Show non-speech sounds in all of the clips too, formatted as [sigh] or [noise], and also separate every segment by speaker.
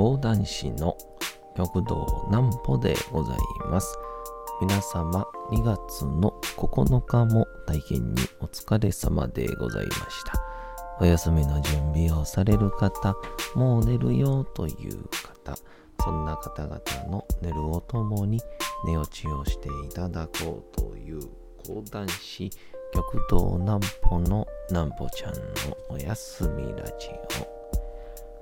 Speaker 1: 講談師の極道南歩でございます。皆様2月の9日も大変にお疲れ様でございました。お休みの準備をされる方、もう寝るよという方、そんな方々の寝るをともに寝落ちをしていただこうという講談師極道南歩の南歩ちゃんのおやすみラジオ。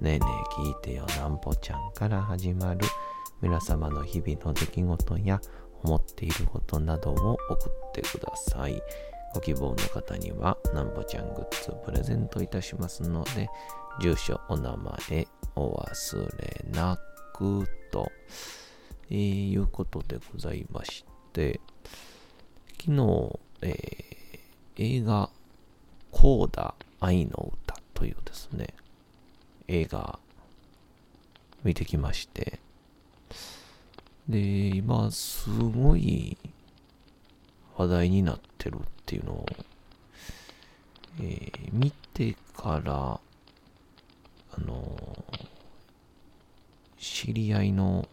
Speaker 1: ねえねえ聞いてよなんぽちゃんから始まる皆様の日々の出来事や思っていることなどを送ってください。ご希望の方にはなんぽちゃんグッズプレゼントいたしますので、住所、お名前お忘れなくと、えーいうことでございまして、昨日、えー映画コーダ愛の歌というですね、映画見てきまして、で、今すごい話題になってるっていうのを、えー見てから、あの知り合いの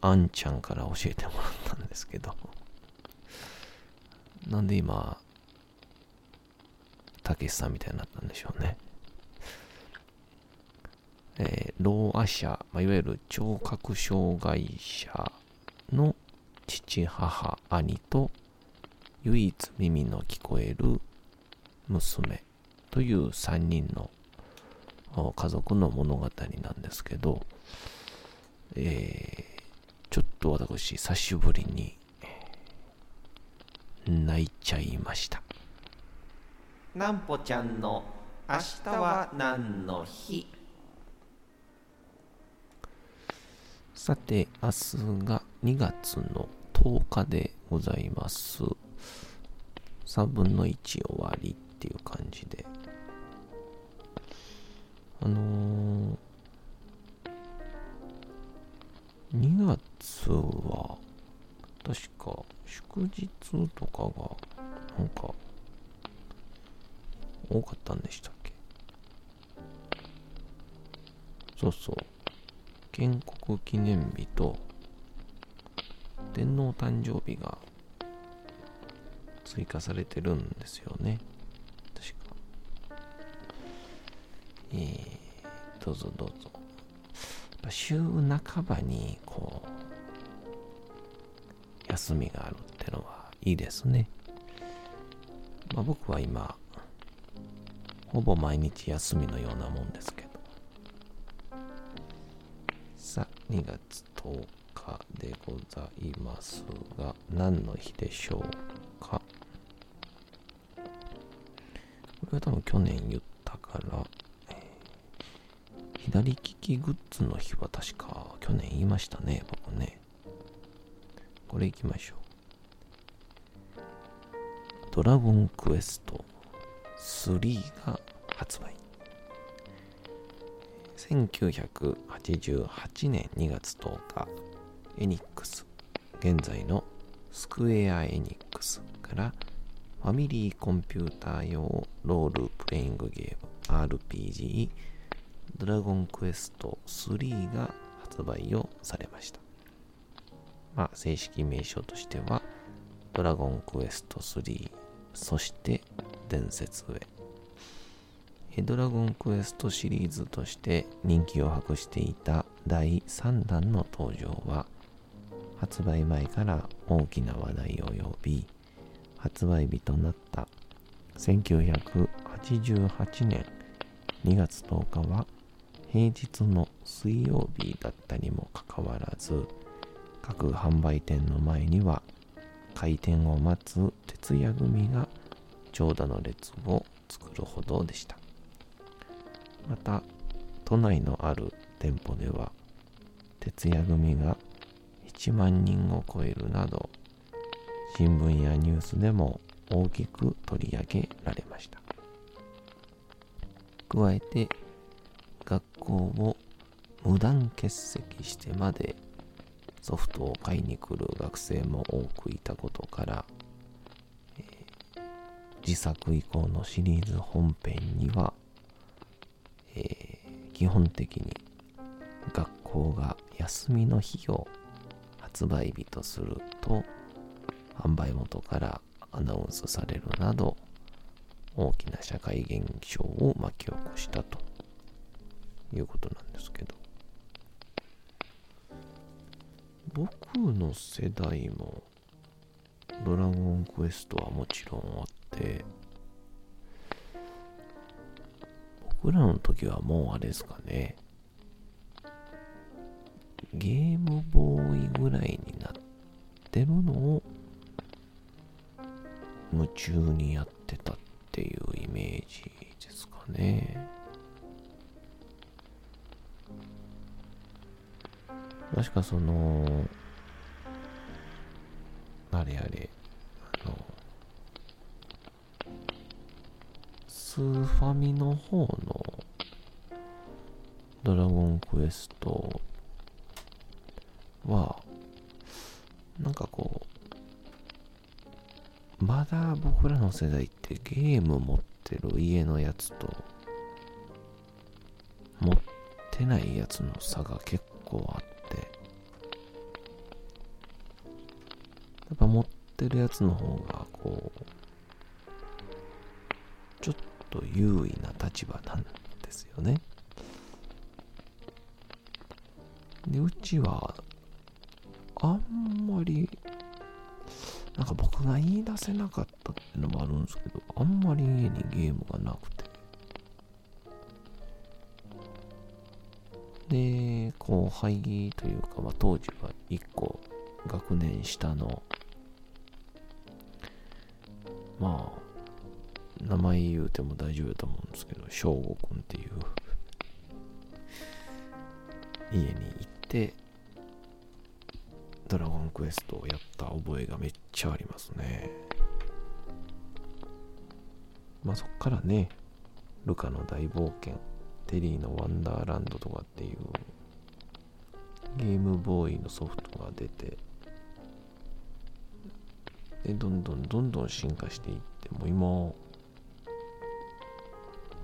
Speaker 1: あんちゃんから教えてもらったんですけど、なんで今、たけしさんみたいになったんでしょうね。えー、老ア者、まあ、いわゆる聴覚障害者の父、母、兄と唯一耳の聞こえる娘という3人の家族の物語なんですけど、えーちょっと私久しぶりに泣いちゃいました。なんぽちゃんの明日は何の日？さて、明日が2月の10日でございます。3分の1終わりっていう感じで。あのー、2月は、確か祝日とかが、なんか、多かったんでしたっけ？そうそう。建国記念日と天皇誕生日が追加されてるんですよね。確か。えー、どうぞどうぞ。週半ばにこう、休みがあるってのはいいですね。まあ僕は今、ほぼ毎日休みのようなもんですけど。さ、2月10日でございますが、何の日でしょうか？これは多分去年言ったから、えー左利きグッズの日は確か去年言いましたね、僕ね。これ行きましょう。ドラゴンクエスト3が1988年2月10日、エニックス、現在のスクエア・エニックスからファミリーコンピューター用ロールプレイングゲーム RPG ドラゴンクエスト3が発売をされました。まあ、正式名称としてはドラゴンクエスト3そして伝説へえドラゴンクエストシリーズとして人気を博していた第3弾の登場は発売前から大きな話題を呼び発売日となった1988年2月10日は平日の水曜日だったにもかかわらず各販売店の前には開店を待つ徹夜組が長蛇の列を作るほどでした。また都内のある店舗では徹夜組が1万人を超えるなど新聞やニュースでも大きく取り上げられました。加えて学校を無断欠席してまでソフトを買いに来る学生も多くいたことから、えー、自作以降のシリーズ本編には、基本的に学校が休みの日を発売日とすると販売元からアナウンスされるなど大きな社会現象を巻き起こしたということなんですけど。僕の世代もドラゴンクエストはもちろんあって僕らの時はもうあれですかねゲームボーイぐらいになってるのを夢中にやってたっていうイメージですかね。確かその、あれあれ、あの、スーファミの方クエストは、なんかこう、まだ僕らの世代ってゲーム持ってる家のやつと、持ってないやつの差が結構あって、やっぱ持ってるやつの方が、こう、ちょっと優位な立場なんですよね。で、うちはあんまり、なんか僕が言い出せなかったっていうのもあるんですけど、あんまり家にゲームがなくて。で、後輩というか、まあ、当時は1個学年下の、まあ、名前言うても大丈夫だと思うんですけど、翔吾くんっていう家に行って、ドラゴンクエストをやった覚えがめっちゃありますね。まあそっからね、ルカの大冒険、テリーのワンダーランドとかっていうゲームボーイのソフトが出て、で、どんどんどんどん進化していって、もう今、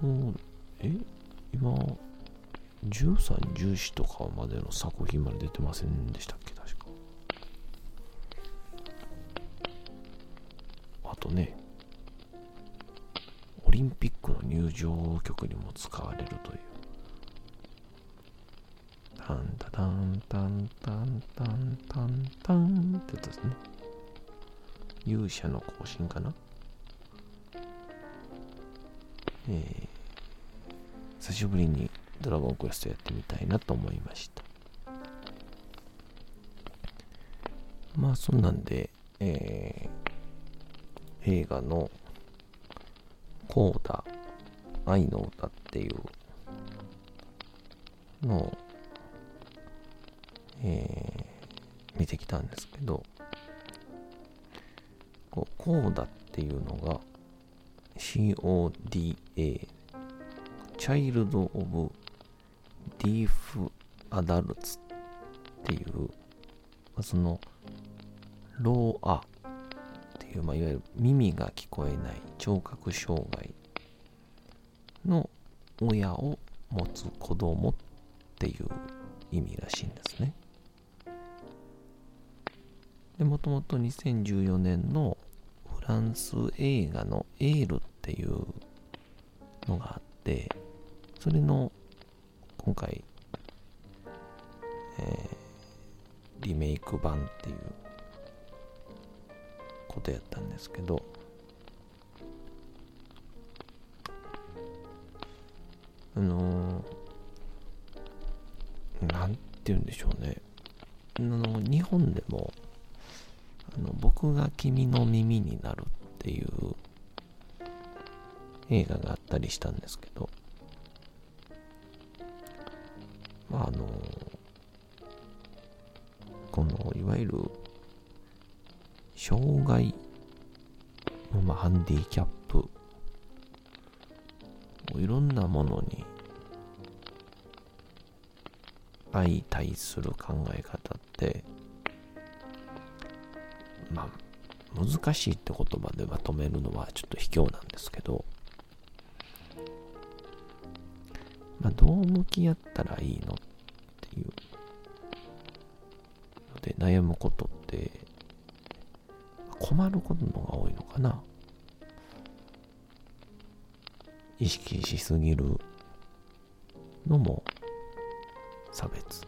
Speaker 1: もう、え？今、13、14とかまでの作品まで出てませんでしたっけ？確か。あとね、オリンピックの入場曲にも使われるという。タンタタンタンタンタンタンタンってやつですね。勇者の行進かな？えー、久しぶりにドラゴンクエストやってみたいなと思いました。まあそんなんで、えー、映画のコーダ愛の歌っていうのを、えー、見てきたんですけど、こうコーダっていうのが CODA チャイルド・オブ・ディーフ・アダルツっていう、まあその、ローアっていう、まあ、いわゆる耳が聞こえない聴覚障害の親を持つ子供っていう意味らしいんですね。で、もともと2014年のフランス映画のエールっていうのがあって、それの今回、えー、リメイク版っていうことやったんですけどあのー、なんて言うんでしょうね。あの日本でもあの僕が君の耳になるっていう映画があったりしたんですけどあの、この、いわゆる、障害の、まあ、ハンディキャップ、いろんなものに相対する考え方って、まあ、難しいって言葉でまとめるのはちょっと卑怯なんですけど、まあ、どう向き合ったらいいのっいう。ので悩むことって困ることのが多いのかな。意識しすぎるのも差別。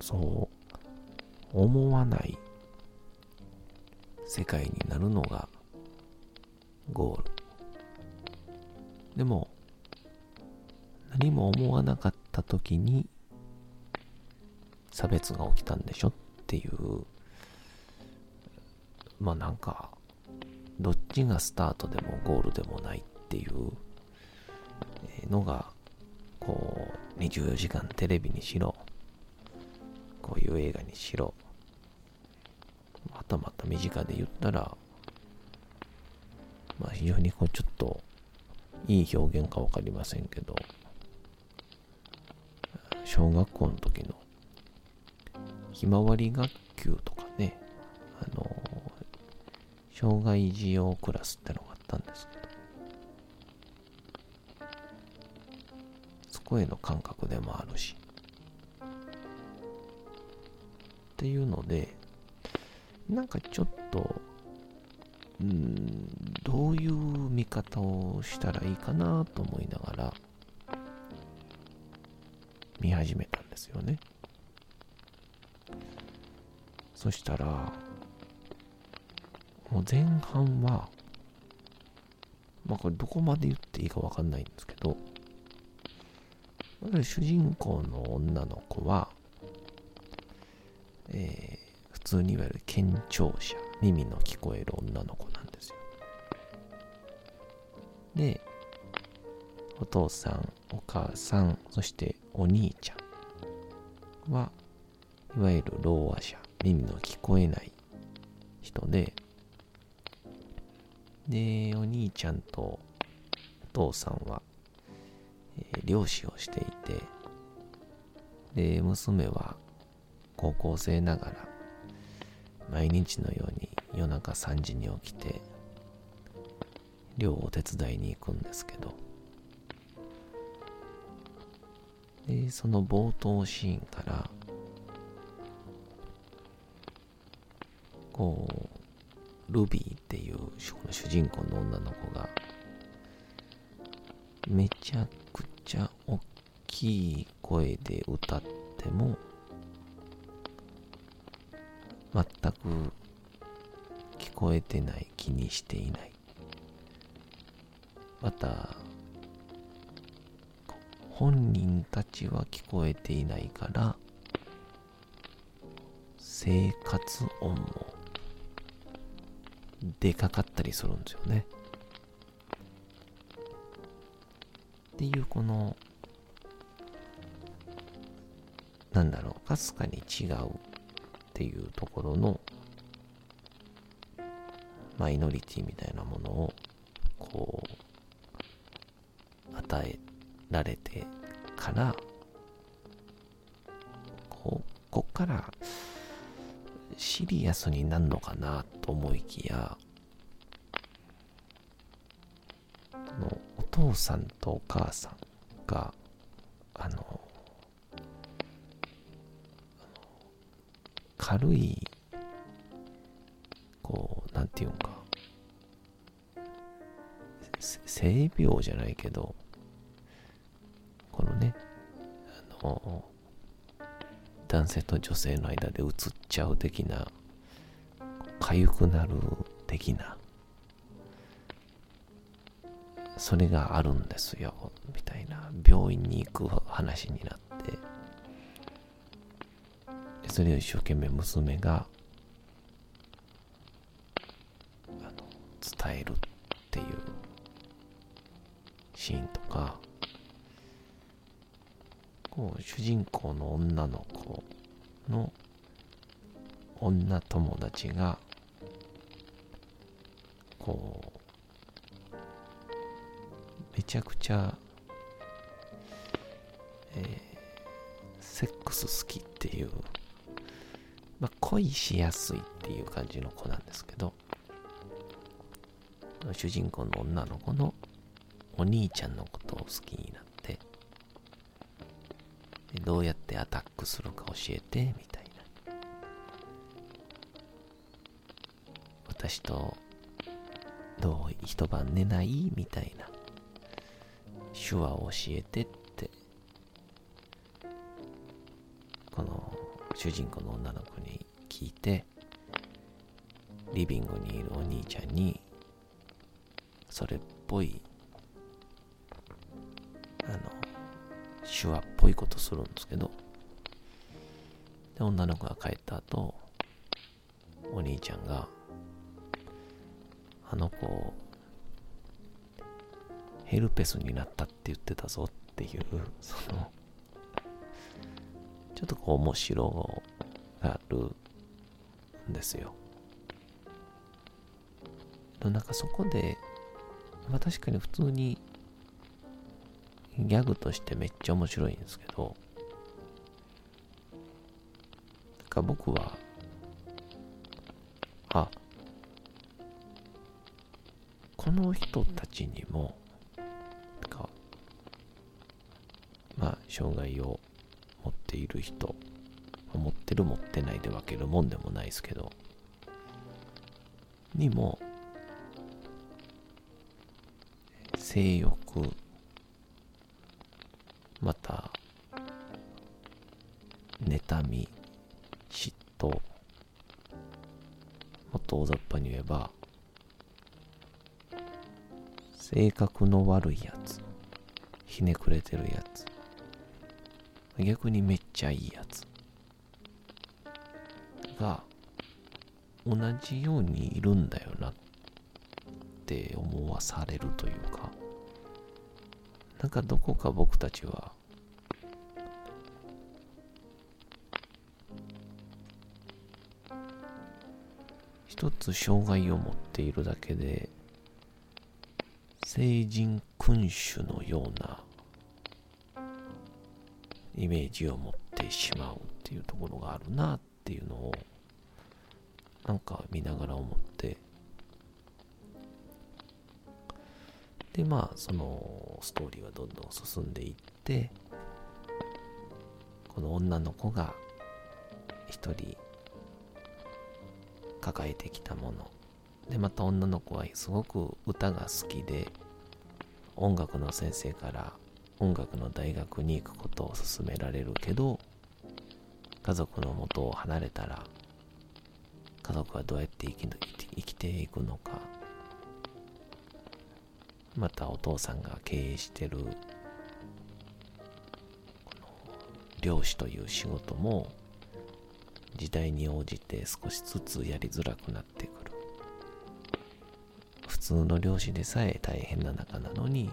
Speaker 1: そう思わない世界になるのがゴール。でも何も思わなかった時に差別が起きたんでしょっていうまあなんかどっちがスタートでもゴールでもないっていうのがこう24時間テレビにしろこういう映画にしろまたまた身近で言ったらまあ非常にこうちょっといい表現か分かりませんけど小学校の時のひまわり学級とかねあの障害児用クラスってのがあったんですけどそこへの感覚でもあるしっていうのでなんかちょっとうんどういう見方をしたらいいかなと思いながら見始めたんですよね。そしたら、もう前半は、まあこれどこまで言っていいかわかんないんですけど、主人公の女の子は、えー、普通にいわゆる健聴者、耳の聞こえる女の子なんですよ。で、お父さん、お母さん、そしてお兄ちゃんは、いわゆるろう話者、耳の聞こえない人で、で、お兄ちゃんとお父さんは、えー、漁師をしていて、で、娘は高校生ながら、毎日のように夜中3時に起きて、漁を手伝いに行くんですけど、でその冒頭シーンからルビーっていう主人公の女の子がめちゃくちゃ大きい声で歌っても全く聞こえてない気にしていない。また本人たちは聞こえていないから生活音も出かかったりするんですよね。っていうこのなんだろうかすかに違うっていうところのマイノリティみたいなものをこう与えられてからここっからシリアスになるのかなと思いきやのお父さんとお母さんがあの軽いこうなんていうんか性病じゃないけどこのね、あの、男性と女性の間で移っちゃう的な、痒くなる的な、それがあるんですよ、みたいな、病院に行く話になって、それを一生懸命娘が、あの伝えるっていう。シーンとか、こう主人公の女の子の女友達がこうめちゃくちゃ、えー、セックス好きっていう、まあ、恋しやすいっていう感じの子なんですけど主人公の女の子のお兄ちゃんのことを好きになってどうやってアタックするか教えてみたいな。私とどう一晩寝ない？みたいな。手話を教えてって。この主人公の女の子に聞いてリビングにいるお兄ちゃんにそれっぽいあの手話っぽいことするんですけどで女の子が帰った後お兄ちゃんがあの子ヘルペスになったって言ってたぞっていう [laughs] そのちょっとこう面白があるんですよ。なんかそこでまあ確かに普通にギャグとしてめっちゃ面白いんですけど、なんか僕は、この人たちにも、か、まあ、障害を持っている人、持ってる持ってないで分けるもんでもないですけど、にも、性欲また妬み嫉妬もっと大雑把に言えば性格の悪いやつ。ひねくれてるやつ。逆にめっちゃいいやつ。が同じようにいるんだよなって思わされるというか。なんかどこか僕たちは一つ障害を持っているだけで成人君主のようなイメージを持ってしまうっていうところがあるなっていうのをなんか見ながら思って。でまあそのストーリーはどんどん進んでいってこの女の子が一人抱えてきたもの。でまた女の子はすごく歌が好きで音楽の先生から音楽の大学に行くことを勧められるけど家族のもとを離れたら家族はどうやって生き生きていくのか。またお父さんが経営してる漁師という仕事も時代に応じて少しずつやりづらくなっていく通の漁師でさえ大変な中なのに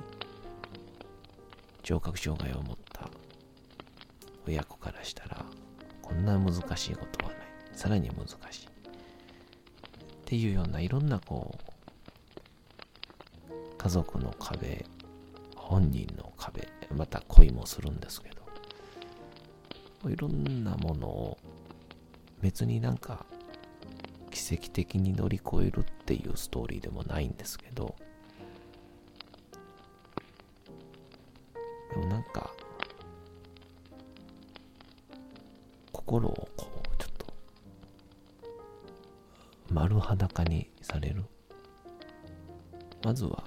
Speaker 1: 聴覚障害を持った親子からしたらこんな難しいことはない。さらに難しい。っていうようないろんなこう家族の壁本人の壁また恋もするんですけどいろんなものを別になんか奇跡的に乗り越えるっていうストーリーでもないんですけどでもなんか心をこうちょっと丸裸にされる。まずは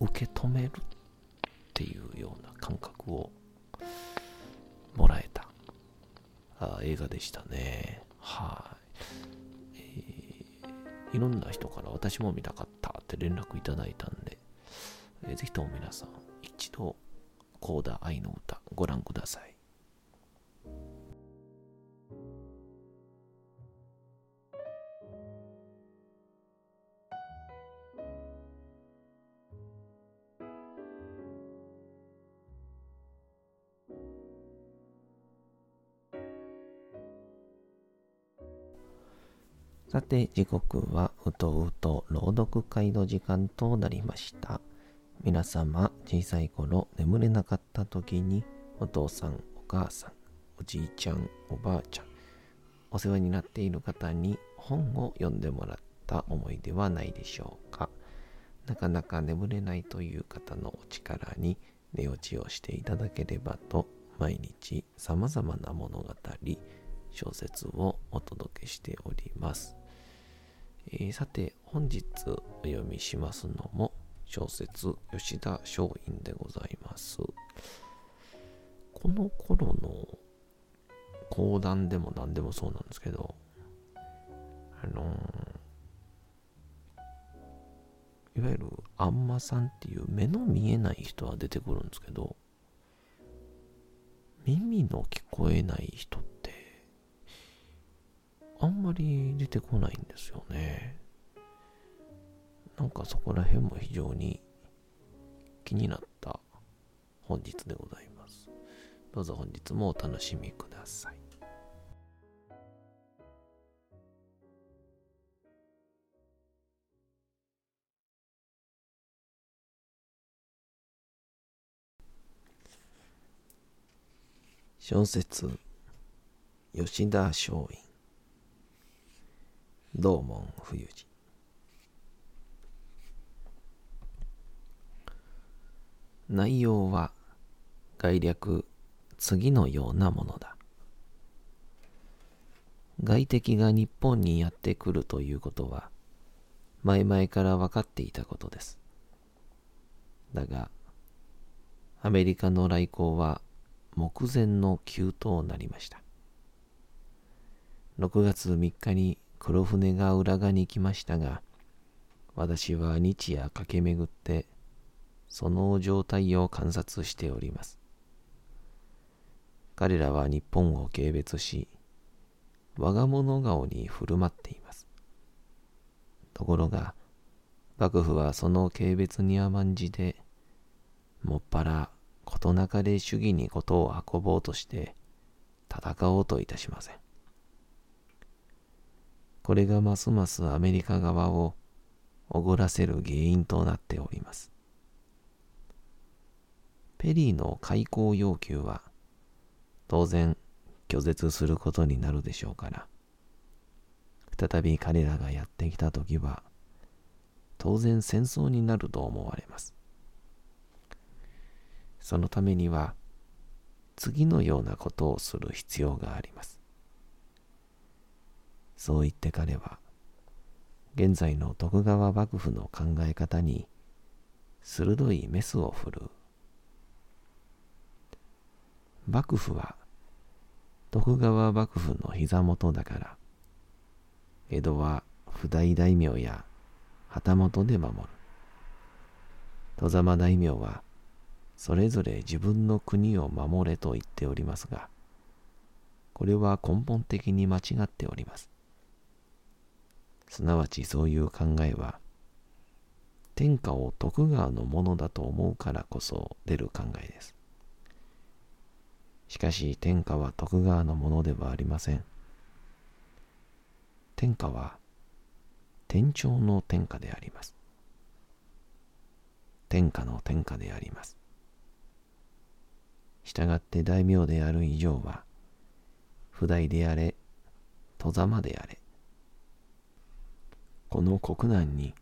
Speaker 1: 受け止めるっていうような感覚をもらえた。あ映画でしたね。はい、えー、いろんな人から私も見たかったって連絡いただいたんで、えー、ぜひとも皆さん一度、コーダ愛の歌ご覧ください。て、時刻はうとうと朗読会の時間となりました。皆様、小さい頃眠れなかった時に、お父さん、お母さん、おじいちゃん、おばあちゃん、お世話になっている方に本を読んでもらった思いではないでしょうか。なかなか眠れないという方のお力に寝落ちをしていただければと、毎日様々な物語、小説をお届けしております。えー、さて、本日お読みしますのも小説吉田松陰でございます。この頃の講談でも何でもそうなんですけど、あのー、いわゆるあんまさんっていう目の見えない人は出てくるんですけど、耳の聞こえない人ってあんまり出てこないんですよね。なんかそこら辺も非常に気になった本日でございます。どうぞ本日もお楽しみください。小説吉田松陰道門冬治内容は概略次のようなものだ。外敵が日本にやってくるということは前々から分かっていたことです。だがアメリカの来航は目前の急となりました。6月3日に黒船が浦賀に来ましたが、私は日夜駆け巡って、その状態を観察しております。彼らは日本を軽蔑し、我が物顔に振る舞っています。ところが、幕府はその軽蔑に甘んじて、もっぱら事なかれ主義に事を運ぼうとして戦おうといたしません。これがますますアメリカ側をおごらせる原因となっております。ペリーの開港要求は当然拒絶することになるでしょうから、再び彼らがやってきたときは当然戦争になると思われます。そのためには次のようなことをする必要があります。そう言って彼は、現在の徳川幕府の考え方に鋭いメスを振るう。幕府は徳川幕府の膝元だから、江戸は不代大名や旗本で守る。戸様大名はそれぞれ自分の国を守れと言っておりますが、これは根本的に間違っております。すなわちそういう考えは、天下を徳川のものだと思うからこそ出る考えです。しかし天下は徳川のものではありません。天下は天朝の天下であります。天下の天下であります。したがって大名である以上は、不代であれ、戸様であれ、この国難に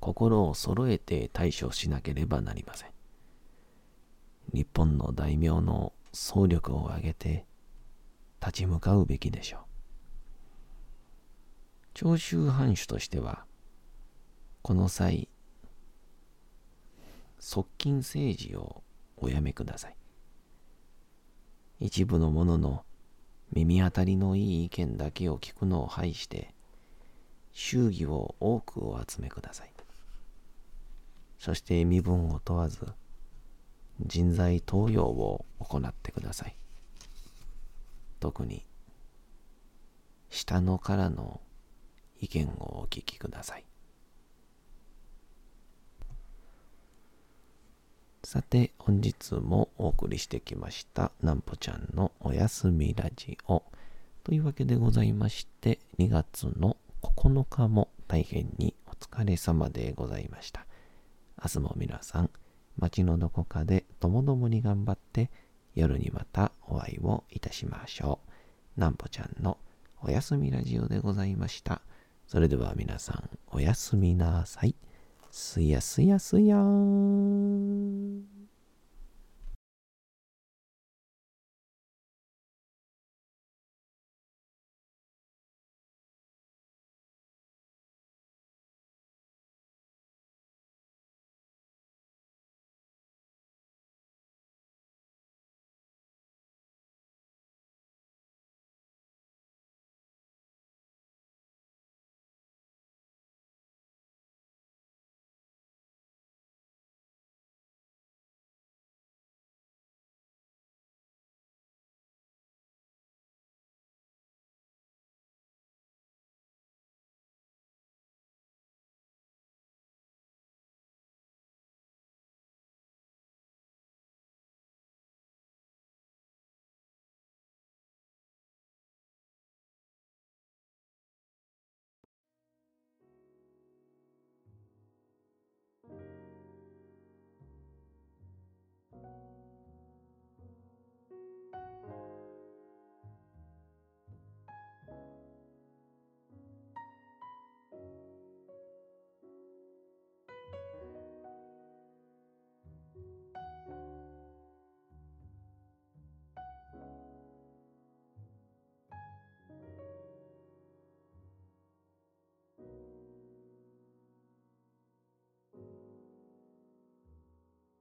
Speaker 1: 心を揃えて対処しなければなりません。日本の大名の総力を挙げて立ち向かうべきでしょう。長州藩主としては、この際、側近政治をおやめください。一部の者の耳当たりのいい意見だけを聞くのを排して、祝儀を多くお集めください。そして身分を問わず、人材登用を行ってください。特に、下のからの意見をお聞きください。さて、本日もお送りしてきました、なんぽちゃんのおやすみラジオ。というわけでございまして、2月の9日も大変にお疲れ様でございました。明日も皆さん、街のどこかでともどもに頑張って、夜にまたお会いをいたしましょう。なんぽちゃんのおやすみラジオでございました。それでは皆さん、おやすみなさい。すやすやすやーん。